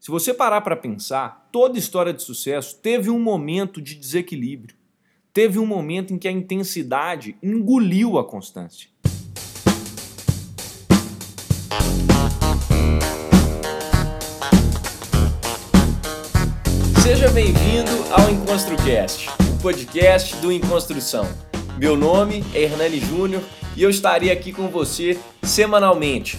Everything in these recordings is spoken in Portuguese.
Se você parar para pensar, toda história de sucesso teve um momento de desequilíbrio. Teve um momento em que a intensidade engoliu a constância. Seja bem-vindo ao EnconstruCast, o podcast do Enconstrução. Meu nome é Hernani Júnior e eu estarei aqui com você semanalmente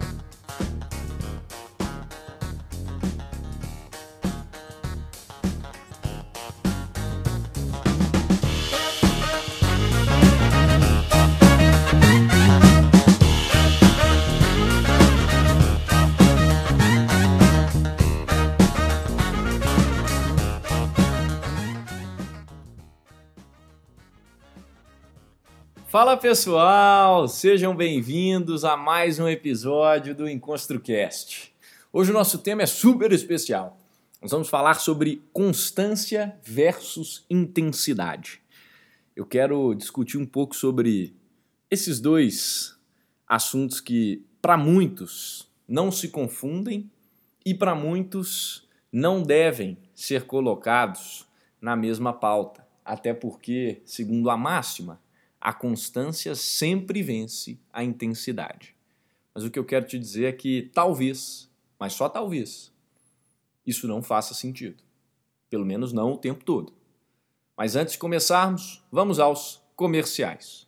Fala pessoal, sejam bem-vindos a mais um episódio do EnconstruCast. Hoje o nosso tema é super especial. Nós vamos falar sobre constância versus intensidade. Eu quero discutir um pouco sobre esses dois assuntos que, para muitos, não se confundem e, para muitos, não devem ser colocados na mesma pauta. Até porque, segundo a máxima, a constância sempre vence a intensidade. Mas o que eu quero te dizer é que talvez, mas só talvez, isso não faça sentido. Pelo menos não o tempo todo. Mas antes de começarmos, vamos aos comerciais.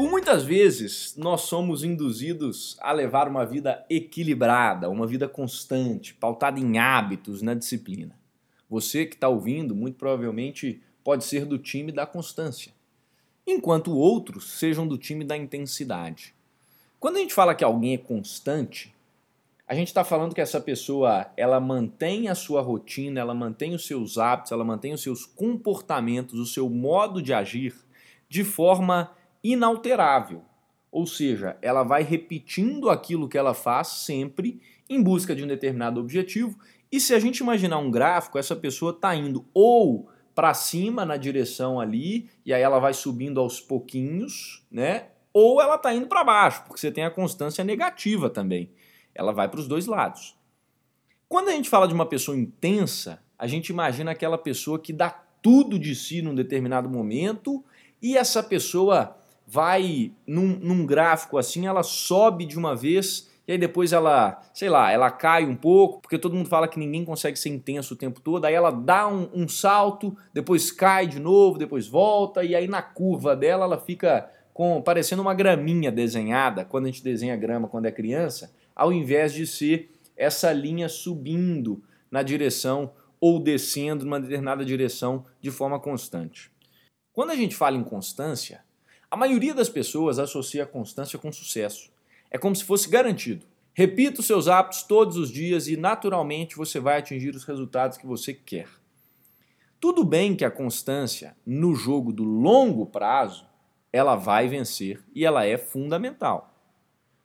Por muitas vezes, nós somos induzidos a levar uma vida equilibrada, uma vida constante, pautada em hábitos, na disciplina. Você que está ouvindo, muito provavelmente pode ser do time da constância, enquanto outros sejam do time da intensidade. Quando a gente fala que alguém é constante, a gente está falando que essa pessoa ela mantém a sua rotina, ela mantém os seus hábitos, ela mantém os seus comportamentos, o seu modo de agir de forma inalterável. Ou seja, ela vai repetindo aquilo que ela faz sempre em busca de um determinado objetivo. E se a gente imaginar um gráfico, essa pessoa está indo ou para cima na direção ali, e aí ela vai subindo aos pouquinhos, né? Ou ela está indo para baixo, porque você tem a constância negativa também. Ela vai para os dois lados. Quando a gente fala de uma pessoa intensa, a gente imagina aquela pessoa que dá tudo de si num determinado momento e essa pessoa vai num, num gráfico assim, ela sobe de uma vez e aí depois ela, sei lá, ela cai um pouco, porque todo mundo fala que ninguém consegue ser intenso o tempo todo, aí ela dá um, um, salto, depois cai de novo, depois volta, e aí na curva dela ela fica com parecendo uma graminha desenhada, quando a gente desenha grama quando é criança, ao invés de ser essa linha subindo na direção ou descendo numa determinada direção de forma constante. Quando a gente fala em constância, a maioria das pessoas associa a constância com sucesso. É como se fosse garantido. Repita os seus hábitos todos os dias e naturalmente você vai atingir os resultados que você quer. Tudo bem que a constância no jogo do longo prazo, ela vai vencer e ela é fundamental.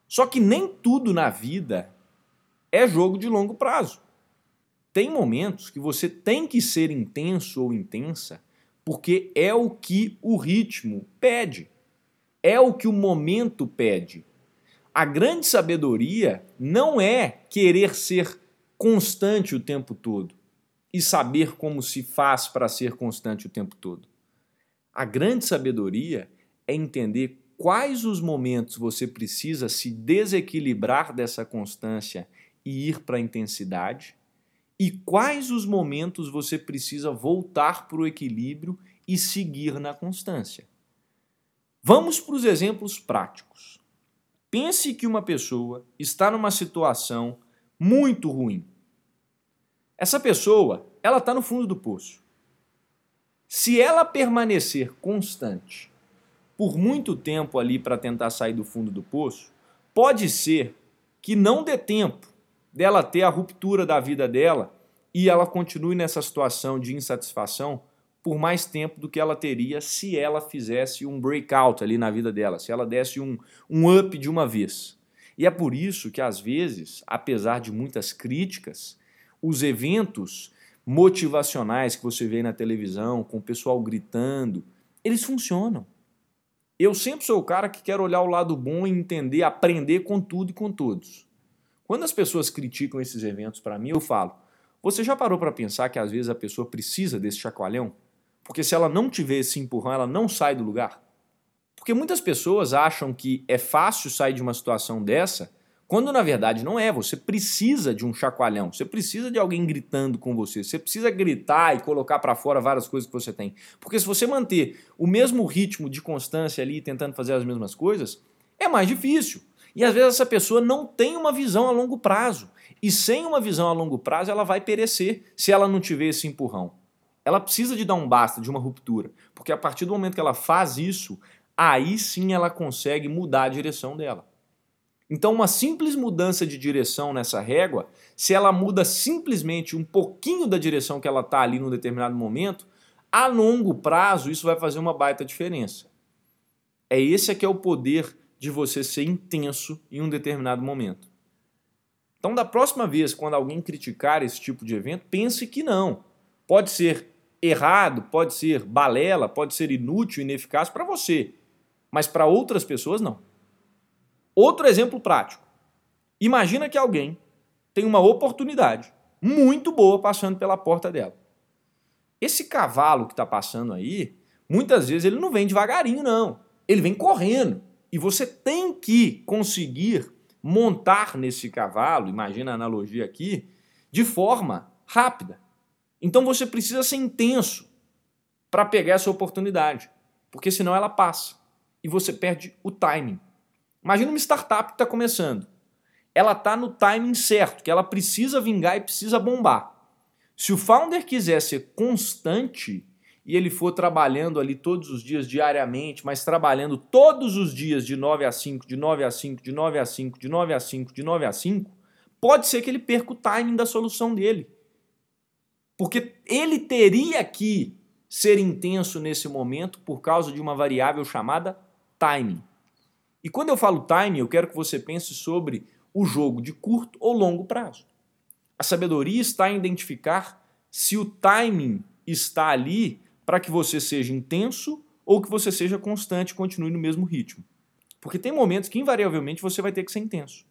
Só que nem tudo na vida é jogo de longo prazo. Tem momentos que você tem que ser intenso ou intensa porque é o que o ritmo pede. É o que o momento pede. A grande sabedoria não é querer ser constante o tempo todo e saber como se faz para ser constante o tempo todo. A grande sabedoria é entender quais os momentos você precisa se desequilibrar dessa constância e ir para a intensidade, e quais os momentos você precisa voltar para o equilíbrio e seguir na constância. Vamos para os exemplos práticos. Pense que uma pessoa está numa situação muito ruim. Essa pessoa, ela está no fundo do poço. Se ela permanecer constante por muito tempo ali para tentar sair do fundo do poço, pode ser que não dê tempo dela ter a ruptura da vida dela e ela continue nessa situação de insatisfação por mais tempo do que ela teria se ela fizesse um breakout ali na vida dela, se ela desse um, um up de uma vez. E é por isso que, às vezes, apesar de muitas críticas, os eventos motivacionais que você vê na televisão, com o pessoal gritando, eles funcionam. Eu sempre sou o cara que quer olhar o lado bom e entender, aprender com tudo e com todos. Quando as pessoas criticam esses eventos para mim, eu falo: você já parou para pensar que às vezes a pessoa precisa desse chacoalhão? Porque se ela não tiver esse empurrão, ela não sai do lugar. Porque muitas pessoas acham que é fácil sair de uma situação dessa, quando na verdade não é. Você precisa de um chacoalhão, você precisa de alguém gritando com você, você precisa gritar e colocar para fora várias coisas que você tem. Porque se você manter o mesmo ritmo de constância ali, tentando fazer as mesmas coisas, é mais difícil. E às vezes essa pessoa não tem uma visão a longo prazo. E sem uma visão a longo prazo, ela vai perecer se ela não tiver esse empurrão ela precisa de dar um basta, de uma ruptura. Porque a partir do momento que ela faz isso, aí sim ela consegue mudar a direção dela. Então, uma simples mudança de direção nessa régua, se ela muda simplesmente um pouquinho da direção que ela está ali num determinado momento, a longo prazo isso vai fazer uma baita diferença. É esse aqui é o poder de você ser intenso em um determinado momento. Então, da próxima vez, quando alguém criticar esse tipo de evento, pense que não. Pode ser errado, pode ser balela, pode ser inútil, ineficaz para você, mas para outras pessoas não. Outro exemplo prático. Imagina que alguém tem uma oportunidade muito boa passando pela porta dela. Esse cavalo que está passando aí, muitas vezes ele não vem devagarinho, não. Ele vem correndo. E você tem que conseguir montar nesse cavalo, imagina a analogia aqui, de forma rápida. Então você precisa ser intenso para pegar essa oportunidade, porque senão ela passa e você perde o timing. Imagina uma startup que está começando. Ela está no timing certo, que ela precisa vingar e precisa bombar. Se o founder quiser ser constante e ele for trabalhando ali todos os dias diariamente, mas trabalhando todos os dias de 9 a 5, de 9 a 5, de 9 a 5, de 9 a 5, de 9 a 5, pode ser que ele perca o timing da solução dele. Porque ele teria que ser intenso nesse momento por causa de uma variável chamada timing. E quando eu falo timing, eu quero que você pense sobre o jogo de curto ou longo prazo. A sabedoria está em identificar se o timing está ali para que você seja intenso ou que você seja constante e continue no mesmo ritmo. Porque tem momentos que invariavelmente você vai ter que ser intenso.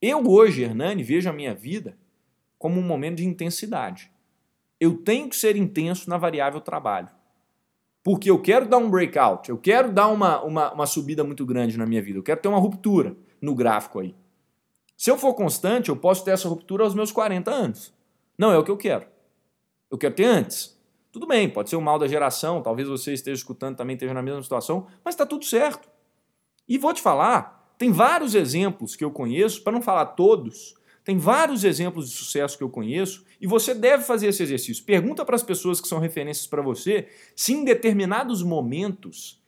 Eu hoje, Hernani, vejo a minha vida como um momento de intensidade eu tenho que ser intenso na variável trabalho. Porque eu quero dar um breakout, eu quero dar uma, uma, uma subida muito grande na minha vida, eu quero ter uma ruptura no gráfico aí. Se eu for constante, eu posso ter essa ruptura aos meus 40 anos. Não é o que eu quero. Eu quero ter antes. Tudo bem, pode ser o mal da geração, talvez você esteja escutando também esteja na mesma situação, mas está tudo certo. E vou te falar, tem vários exemplos que eu conheço, para não falar todos, tem vários exemplos de sucesso que eu conheço e você deve fazer esse exercício. Pergunta para as pessoas que são referências para você se em determinados momentos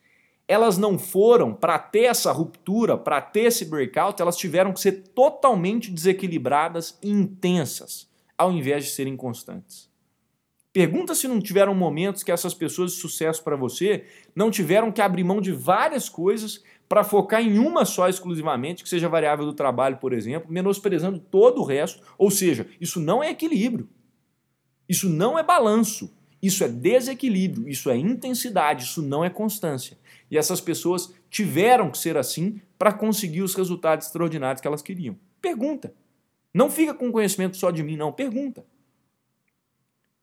elas não foram para ter essa ruptura, para ter esse breakout, elas tiveram que ser totalmente desequilibradas e intensas, ao invés de serem constantes. Pergunta se não tiveram momentos que essas pessoas de sucesso para você não tiveram que abrir mão de várias coisas para focar em uma só exclusivamente, que seja variável do trabalho, por exemplo, menosprezando todo o resto. Ou seja, isso não é equilíbrio. Isso não é balanço. Isso é desequilíbrio, isso é intensidade, isso não é constância. E essas pessoas tiveram que ser assim para conseguir os resultados extraordinários que elas queriam. Pergunta. Não fica com conhecimento só de mim, não. Pergunta.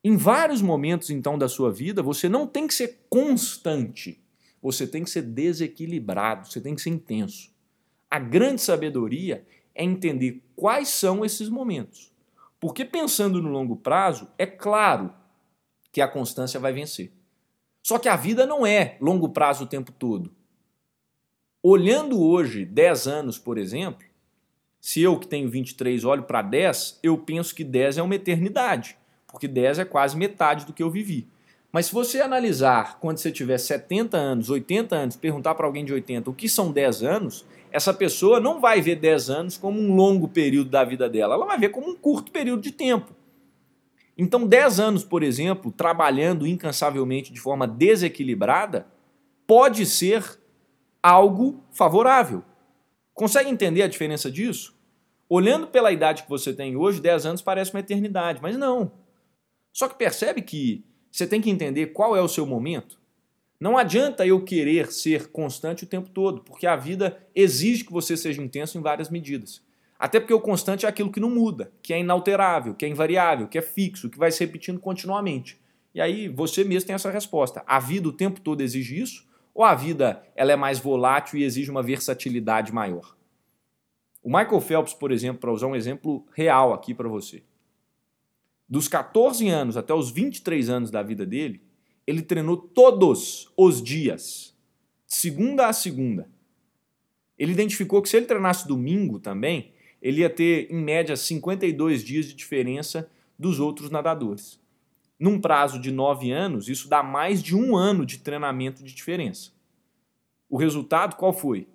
Em vários momentos, então, da sua vida, você não tem que ser constante. Você tem que ser desequilibrado, você tem que ser intenso. A grande sabedoria é entender quais são esses momentos. Porque pensando no longo prazo, é claro que a constância vai vencer. Só que a vida não é longo prazo o tempo todo. Olhando hoje 10 anos, por exemplo, se eu que tenho 23 olho para 10, eu penso que 10 é uma eternidade, porque 10 é quase metade do que eu vivi. Mas se você analisar quando você tiver 70 anos, 80 anos, perguntar para alguém de 80 o que são 10 anos, essa pessoa não vai ver 10 anos como um longo período da vida dela, ela vai ver como um curto período de tempo. Então, 10 anos, por exemplo, trabalhando incansavelmente de forma desequilibrada, pode ser algo favorável. Consegue entender a diferença disso? Olhando pela idade que você tem hoje, 10 anos parece uma eternidade, mas não. Só que percebe que você tem que entender qual é o seu momento. Não adianta eu querer ser constante o tempo todo, porque a vida exige que você seja intenso em várias medidas. Até porque o constante é aquilo que não muda, que é inalterável, que é invariável, que é fixo, que vai se repetindo continuamente. E aí você mesmo tem essa resposta. A vida o tempo todo exige isso? Ou a vida ela é mais volátil e exige uma versatilidade maior? O Michael Phelps, por exemplo, para usar um exemplo real aqui para você. Dos 14 anos até os 23 anos da vida dele, ele treinou todos os dias, segunda a segunda. Ele identificou que se ele treinasse domingo também, ele ia ter, em média, 52 dias de diferença dos outros nadadores. Num prazo de 9 anos, isso dá mais de um ano de treinamento de diferença. O resultado qual foi?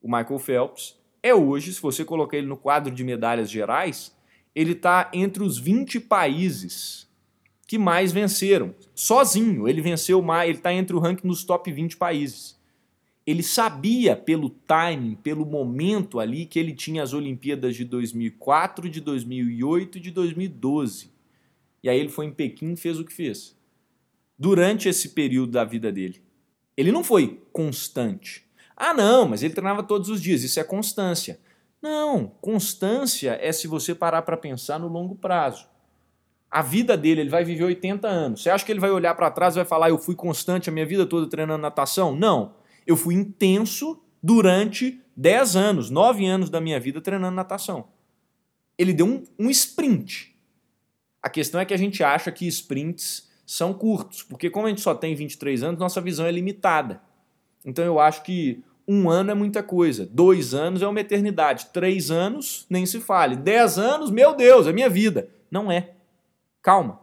O Michael Phelps é hoje, se você colocar ele no quadro de medalhas gerais, ele está entre os 20 países que mais venceram. Sozinho, ele venceu mais, ele está entre o ranking dos top 20 países. Ele sabia pelo timing, pelo momento ali que ele tinha as Olimpíadas de 2004, de 2008 e de 2012. E aí ele foi em Pequim e fez o que fez. Durante esse período da vida dele. Ele não foi constante. Ah, não, mas ele treinava todos os dias. Isso é constância. Não, constância é se você parar para pensar no longo prazo a vida dele, ele vai viver 80 anos. Você acha que ele vai olhar para trás e vai falar, eu fui constante a minha vida toda treinando natação? Não. Eu fui intenso durante 10 anos, 9 anos da minha vida treinando natação. Ele deu um, um sprint. A questão é que a gente acha que sprints são curtos, porque como a gente só tem 23 anos, nossa visão é limitada. Então eu acho que um ano é muita coisa, dois anos é uma eternidade, três anos nem se fale, dez anos, meu Deus, é minha vida. Não é. Calma.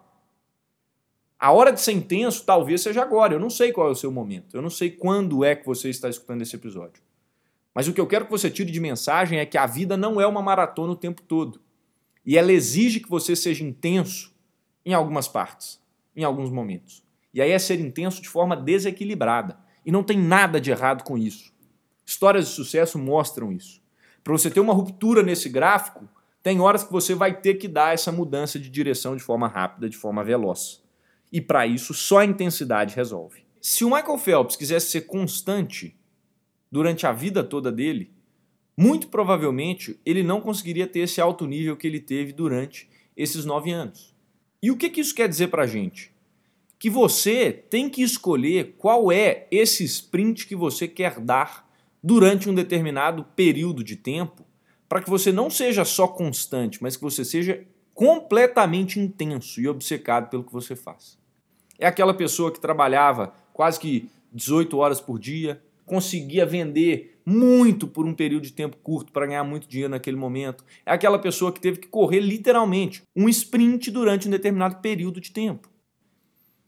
A hora de ser intenso talvez seja agora. Eu não sei qual é o seu momento. Eu não sei quando é que você está escutando esse episódio. Mas o que eu quero que você tire de mensagem é que a vida não é uma maratona o tempo todo. E ela exige que você seja intenso em algumas partes, em alguns momentos. E aí é ser intenso de forma desequilibrada. E não tem nada de errado com isso. Histórias de sucesso mostram isso. Para você ter uma ruptura nesse gráfico, tem horas que você vai ter que dar essa mudança de direção de forma rápida, de forma veloz. E para isso, só a intensidade resolve. Se o Michael Phelps quisesse ser constante durante a vida toda dele, muito provavelmente ele não conseguiria ter esse alto nível que ele teve durante esses nove anos. E o que, que isso quer dizer para a gente? Que você tem que escolher qual é esse sprint que você quer dar durante um determinado período de tempo para que você não seja só constante, mas que você seja completamente intenso e obcecado pelo que você faz. É aquela pessoa que trabalhava quase que 18 horas por dia, conseguia vender muito por um período de tempo curto para ganhar muito dinheiro naquele momento. É aquela pessoa que teve que correr literalmente um sprint durante um determinado período de tempo.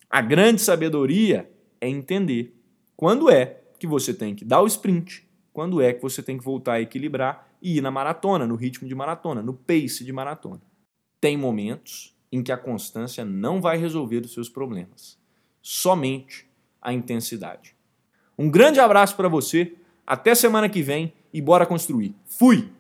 A grande sabedoria é entender quando é que você tem que dar o sprint, quando é que você tem que voltar a equilibrar e ir na maratona, no ritmo de maratona, no pace de maratona. Tem momentos em que a constância não vai resolver os seus problemas, somente a intensidade. Um grande abraço para você, até semana que vem e bora construir. Fui!